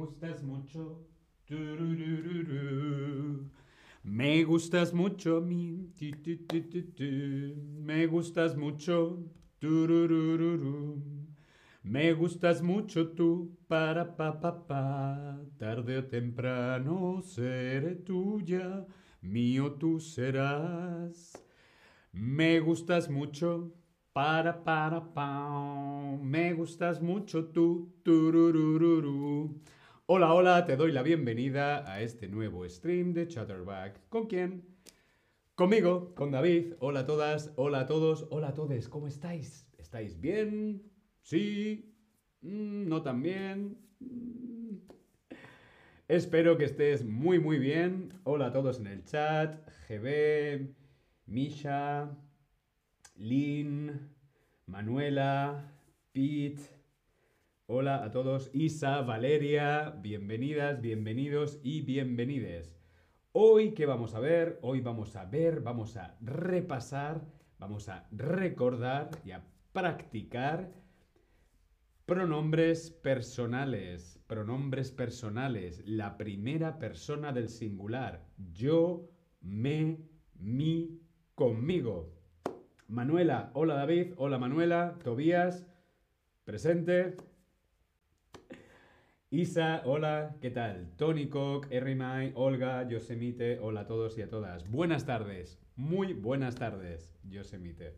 gustas mucho. Me gustas mucho a mí. Me gustas mucho. Me gustas mucho tú, para pa pa pa. Tarde o temprano seré tuya, mío tú serás. Me gustas mucho, para para pa. Me gustas mucho tú. Hola, hola, te doy la bienvenida a este nuevo stream de Chatterback. ¿Con quién? Conmigo, con David. Hola a todas, hola a todos, hola a todos. ¿Cómo estáis? ¿Estáis bien? Sí, mm, no tan bien. Mm. Espero que estés muy muy bien. Hola a todos en el chat. GB, Misha, Lynn, Manuela, Pete. Hola a todos. Isa, Valeria, bienvenidas, bienvenidos y bienvenides. Hoy, ¿qué vamos a ver? Hoy vamos a ver, vamos a repasar, vamos a recordar y a practicar Pronombres personales. Pronombres personales. La primera persona del singular. Yo, me, mi, conmigo. Manuela. Hola David. Hola Manuela. Tobías. Presente. Isa, hola, ¿qué tal? Tony Cock, Mai, Olga, Yosemite, hola a todos y a todas. Buenas tardes, muy buenas tardes, Yosemite.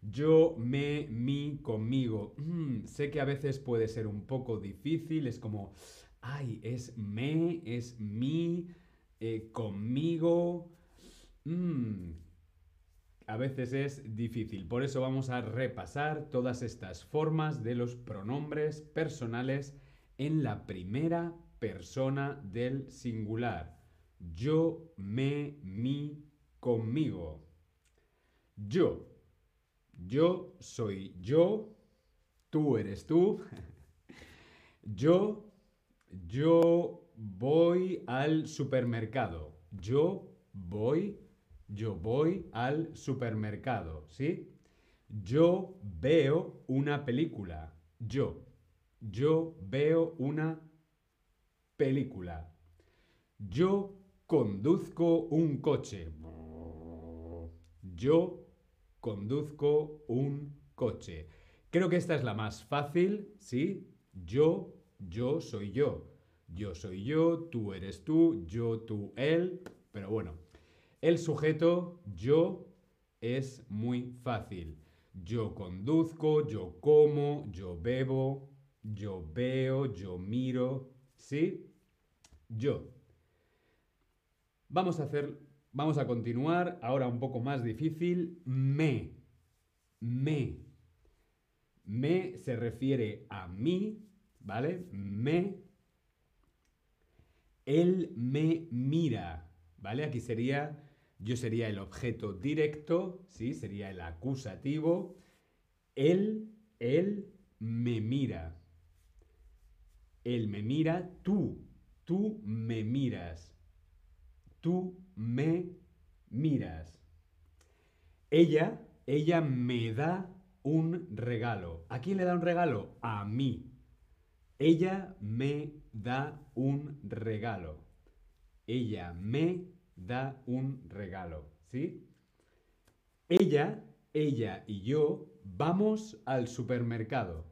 Yo, me, mi, conmigo. Mm, sé que a veces puede ser un poco difícil, es como, ay, es me, es mi, eh, conmigo. Mm, a veces es difícil. Por eso vamos a repasar todas estas formas de los pronombres personales en la primera persona del singular. Yo, me, mi, conmigo. Yo. Yo soy yo, tú eres tú. Yo, yo voy al supermercado. Yo voy, yo voy al supermercado, ¿sí? Yo veo una película. Yo, yo veo una película. Yo conduzco un coche. Yo conduzco un coche. Creo que esta es la más fácil, ¿sí? Yo, yo soy yo. Yo soy yo, tú eres tú, yo, tú, él. Pero bueno, el sujeto yo es muy fácil. Yo conduzco, yo como, yo bebo, yo veo, yo miro, ¿sí? Yo. Vamos a hacer Vamos a continuar, ahora un poco más difícil. Me. Me. Me se refiere a mí, ¿vale? Me. Él me mira, ¿vale? Aquí sería, yo sería el objeto directo, ¿sí? Sería el acusativo. Él, él me mira. Él me mira, tú, tú me miras. Tú me miras. Ella, ella me da un regalo. ¿A quién le da un regalo? A mí. Ella me da un regalo. Ella me da un regalo. ¿Sí? Ella, ella y yo vamos al supermercado.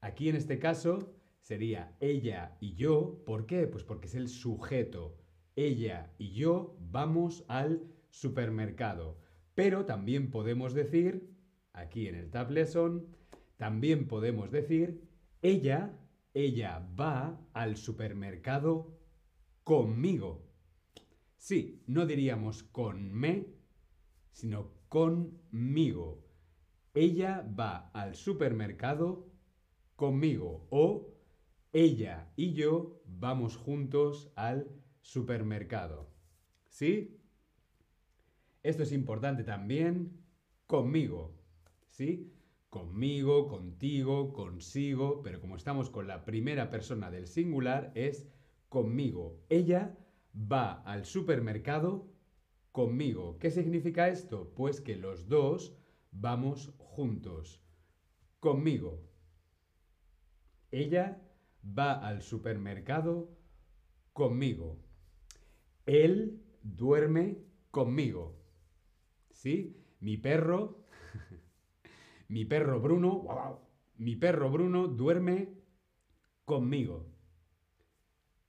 Aquí en este caso sería ella y yo. ¿Por qué? Pues porque es el sujeto ella y yo vamos al supermercado. Pero también podemos decir, aquí en el Tab también podemos decir, ella, ella va al supermercado conmigo. Sí, no diríamos con me, sino conmigo. Ella va al supermercado conmigo o ella y yo vamos juntos al supermercado. ¿Sí? Esto es importante también conmigo. ¿Sí? Conmigo, contigo, consigo, pero como estamos con la primera persona del singular es conmigo. Ella va al supermercado conmigo. ¿Qué significa esto? Pues que los dos vamos juntos. Conmigo. Ella va al supermercado conmigo. Él duerme conmigo. ¿Sí? Mi perro, mi perro Bruno, mi perro Bruno duerme conmigo.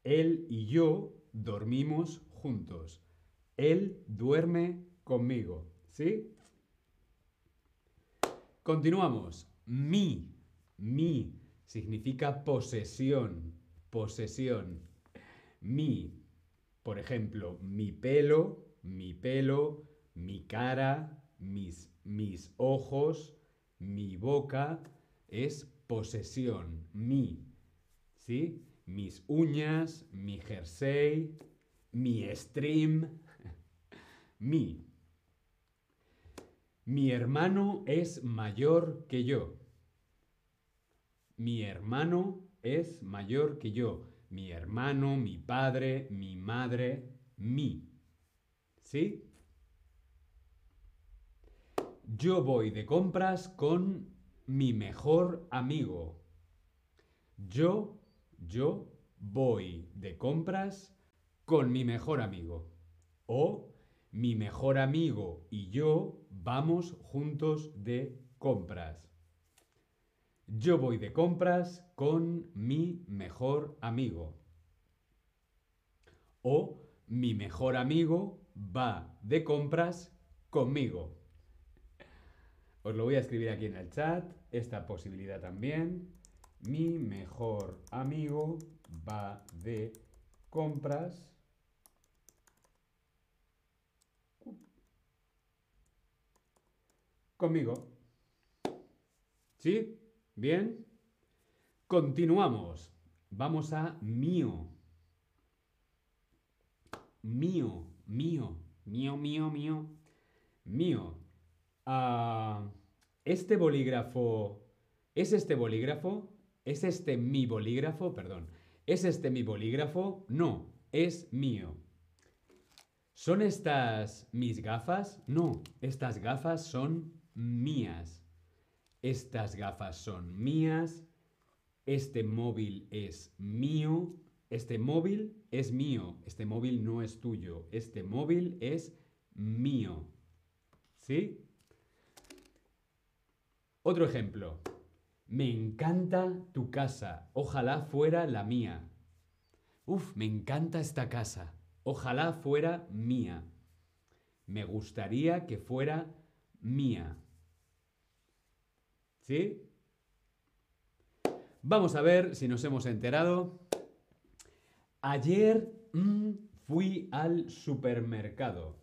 Él y yo dormimos juntos. Él duerme conmigo. ¿Sí? Continuamos. Mi. Mi significa posesión. Posesión. Mi. Por ejemplo, mi pelo, mi pelo, mi cara, mis, mis ojos, mi boca es posesión. Mi. ¿Sí? Mis uñas, mi jersey, mi stream. mi. Mi hermano es mayor que yo. Mi hermano es mayor que yo. Mi hermano, mi padre, mi madre, mi. ¿Sí? Yo voy de compras con mi mejor amigo. Yo, yo voy de compras con mi mejor amigo. O mi mejor amigo y yo vamos juntos de compras. Yo voy de compras con mi mejor amigo. O mi mejor amigo va de compras conmigo. Os lo voy a escribir aquí en el chat, esta posibilidad también. Mi mejor amigo va de compras conmigo. ¿Sí? ¿Bien? Continuamos. Vamos a mío. Mío, mío, mío, mío, mío, mío. Ah, este bolígrafo, ¿es este bolígrafo? ¿Es este mi bolígrafo? Perdón. ¿Es este mi bolígrafo? No, es mío. ¿Son estas mis gafas? No, estas gafas son mías. Estas gafas son mías. Este móvil es mío. Este móvil es mío. Este móvil no es tuyo. Este móvil es mío. ¿Sí? Otro ejemplo. Me encanta tu casa. Ojalá fuera la mía. Uf, me encanta esta casa. Ojalá fuera mía. Me gustaría que fuera mía. ¿Sí? Vamos a ver si nos hemos enterado. Ayer mm, fui al supermercado.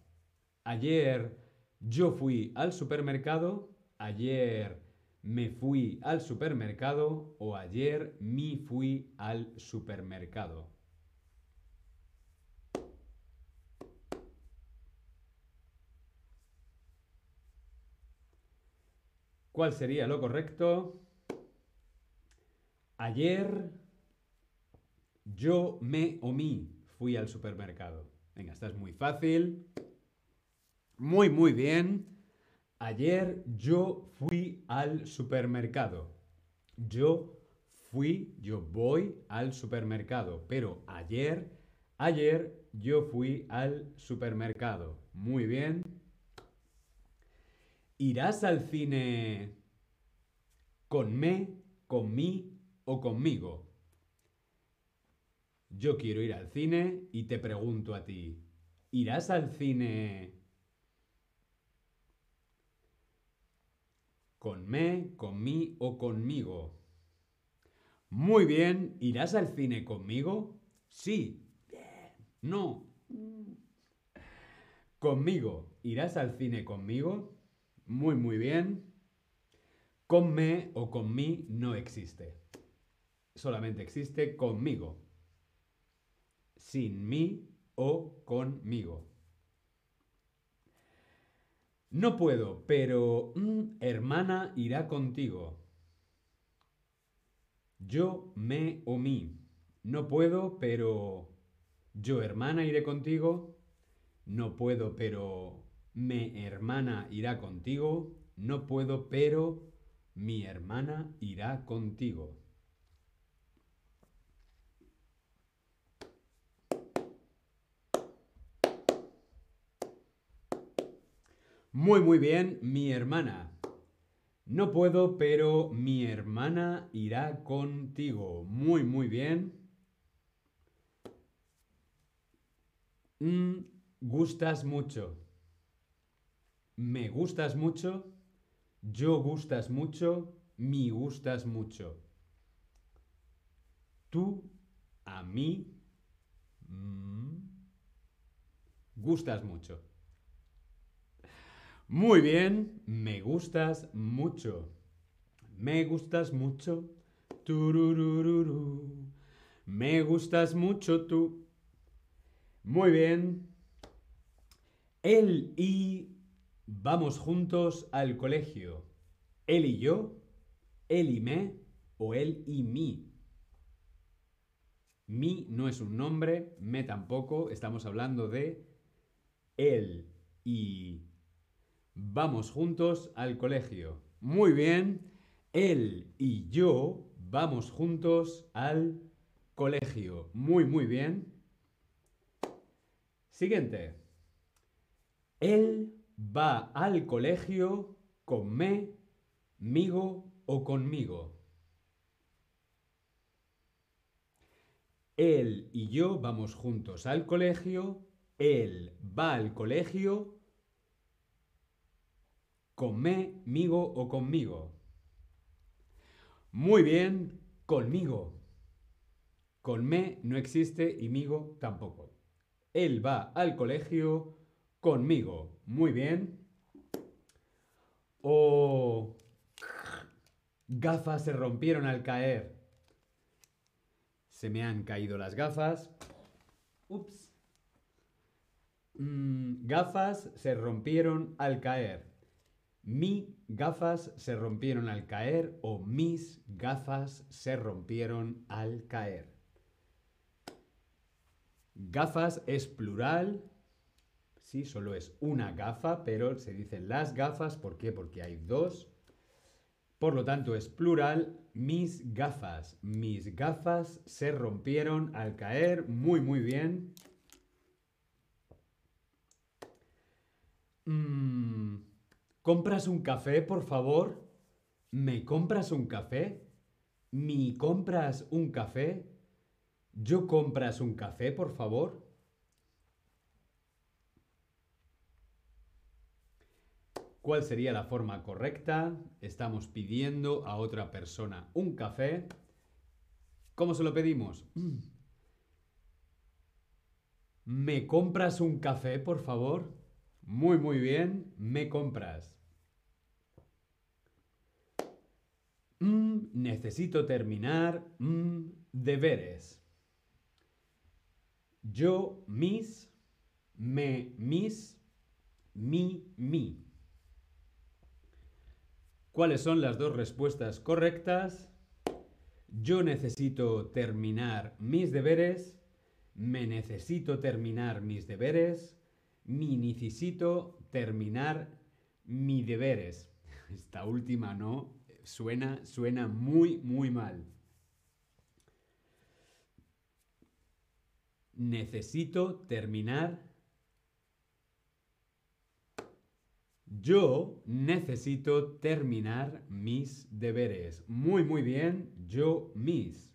Ayer yo fui al supermercado. Ayer me fui al supermercado. O ayer me fui al supermercado. ¿Cuál sería lo correcto? Ayer yo me o mí fui al supermercado. Venga, esta es muy fácil. Muy, muy bien. Ayer yo fui al supermercado. Yo fui, yo voy al supermercado. Pero ayer, ayer yo fui al supermercado. Muy bien. ¿Irás al cine con me, con mí o conmigo? Yo quiero ir al cine y te pregunto a ti, ¿irás al cine con me, con mí o conmigo? Muy bien, ¿irás al cine conmigo? Sí. No. Conmigo. ¿Irás al cine conmigo? Muy, muy bien. Con me o con mí no existe. Solamente existe conmigo. Sin mí o conmigo. No puedo, pero mm, hermana irá contigo. Yo, me o mí. No puedo, pero yo, hermana, iré contigo. No puedo, pero mi hermana irá contigo, no puedo, pero mi hermana irá contigo. Muy, muy bien, mi hermana. No puedo, pero mi hermana irá contigo. Muy, muy bien. Mm, gustas mucho. Me gustas mucho. Yo gustas mucho. Mi gustas mucho. Tú a mí mm, gustas mucho. Muy bien, me gustas mucho. Me gustas mucho. Tururururu. Me gustas mucho tú. Muy bien. Él y vamos juntos al colegio. Él y yo, él y me o él y mí. Mi no es un nombre, me tampoco. Estamos hablando de él y vamos juntos al colegio. Muy bien. Él y yo vamos juntos al colegio. Muy, muy bien. Siguiente. Él va al colegio conmigo o conmigo. Él y yo vamos juntos al colegio. Él va al colegio conmigo o conmigo. Muy bien, conmigo. Con me no existe y migo tampoco. Él va al colegio conmigo. Muy bien. O gafas se rompieron al caer. Se me han caído las gafas. Ups. Mm, gafas se rompieron al caer. Mi gafas se rompieron al caer o mis gafas se rompieron al caer. Gafas es plural. Sí, solo es una gafa, pero se dicen las gafas. ¿Por qué? Porque hay dos. Por lo tanto, es plural. Mis gafas. Mis gafas se rompieron al caer. Muy, muy bien. Mm, ¿Compras un café, por favor? ¿Me compras un café? ¿Mi compras un café? ¿Yo compras un café, por favor? ¿Cuál sería la forma correcta? Estamos pidiendo a otra persona un café. ¿Cómo se lo pedimos? ¿Me compras un café, por favor? Muy, muy bien. ¿Me compras? Mm, necesito terminar mm, deberes. Yo, mis, me, mis, mi, mi. ¿Cuáles son las dos respuestas correctas? Yo necesito terminar mis deberes. Me necesito terminar mis deberes. Mi necesito terminar mis deberes. Esta última no. Suena, suena muy, muy mal. necesito terminar. Yo necesito terminar mis deberes. Muy, muy bien. Yo mis.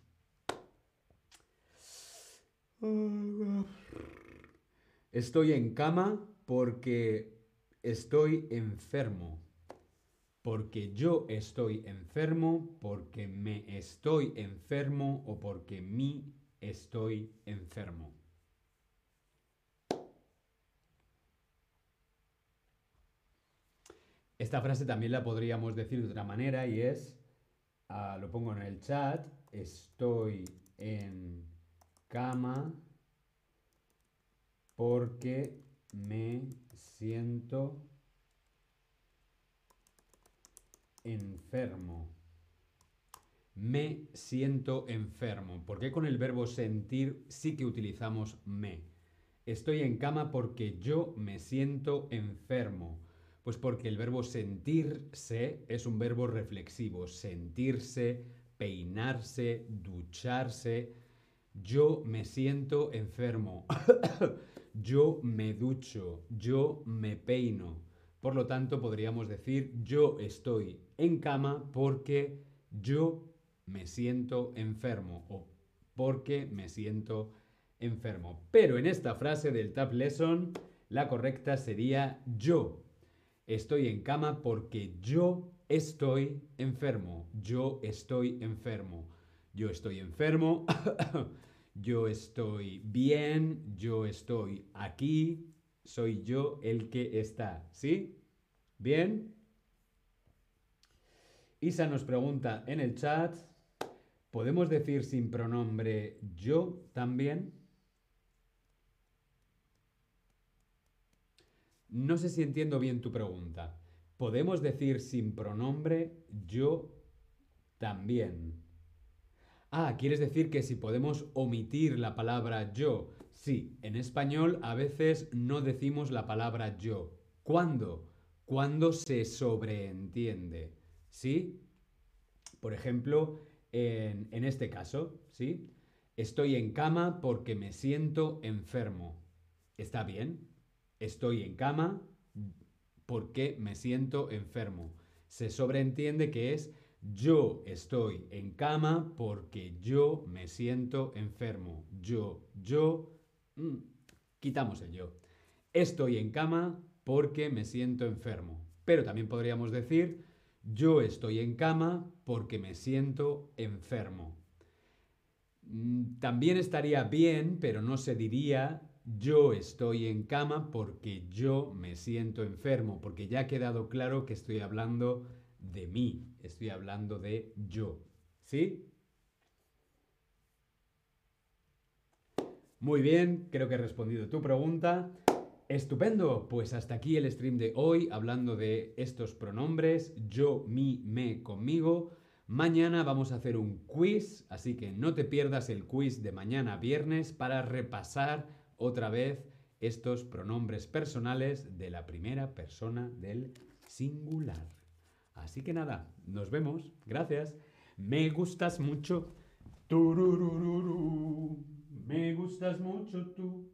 Estoy en cama porque estoy enfermo. Porque yo estoy enfermo, porque me estoy enfermo o porque mi estoy enfermo. Esta frase también la podríamos decir de otra manera y es, ah, lo pongo en el chat, estoy en cama porque me siento enfermo. Me siento enfermo. ¿Por qué con el verbo sentir sí que utilizamos me? Estoy en cama porque yo me siento enfermo. Pues porque el verbo sentirse es un verbo reflexivo. Sentirse, peinarse, ducharse. Yo me siento enfermo. yo me ducho. Yo me peino. Por lo tanto, podríamos decir yo estoy en cama porque yo me siento enfermo o porque me siento enfermo. Pero en esta frase del Tab Lesson, la correcta sería yo. Estoy en cama porque yo estoy enfermo. Yo estoy enfermo. Yo estoy enfermo. yo estoy bien. Yo estoy aquí. Soy yo el que está. ¿Sí? ¿Bien? Isa nos pregunta en el chat, ¿podemos decir sin pronombre yo también? No sé si entiendo bien tu pregunta. ¿Podemos decir sin pronombre yo también? Ah, ¿quieres decir que si podemos omitir la palabra yo? Sí, en español a veces no decimos la palabra yo. ¿Cuándo? Cuando se sobreentiende. ¿Sí? Por ejemplo, en, en este caso, ¿sí? Estoy en cama porque me siento enfermo. ¿Está bien? Estoy en cama porque me siento enfermo. Se sobreentiende que es yo estoy en cama porque yo me siento enfermo. Yo, yo, mm, quitamos el yo. Estoy en cama porque me siento enfermo. Pero también podríamos decir yo estoy en cama porque me siento enfermo. Mm, también estaría bien, pero no se diría yo estoy en cama porque yo me siento enfermo, porque ya ha quedado claro que estoy hablando de mí, estoy hablando de yo. ¿Sí? Muy bien, creo que he respondido tu pregunta. Estupendo, pues hasta aquí el stream de hoy hablando de estos pronombres, yo, mi, me, conmigo. Mañana vamos a hacer un quiz, así que no te pierdas el quiz de mañana viernes para repasar otra vez estos pronombres personales de la primera persona del singular. Así que nada, nos vemos. Gracias. Me gustas mucho. Me gustas mucho tú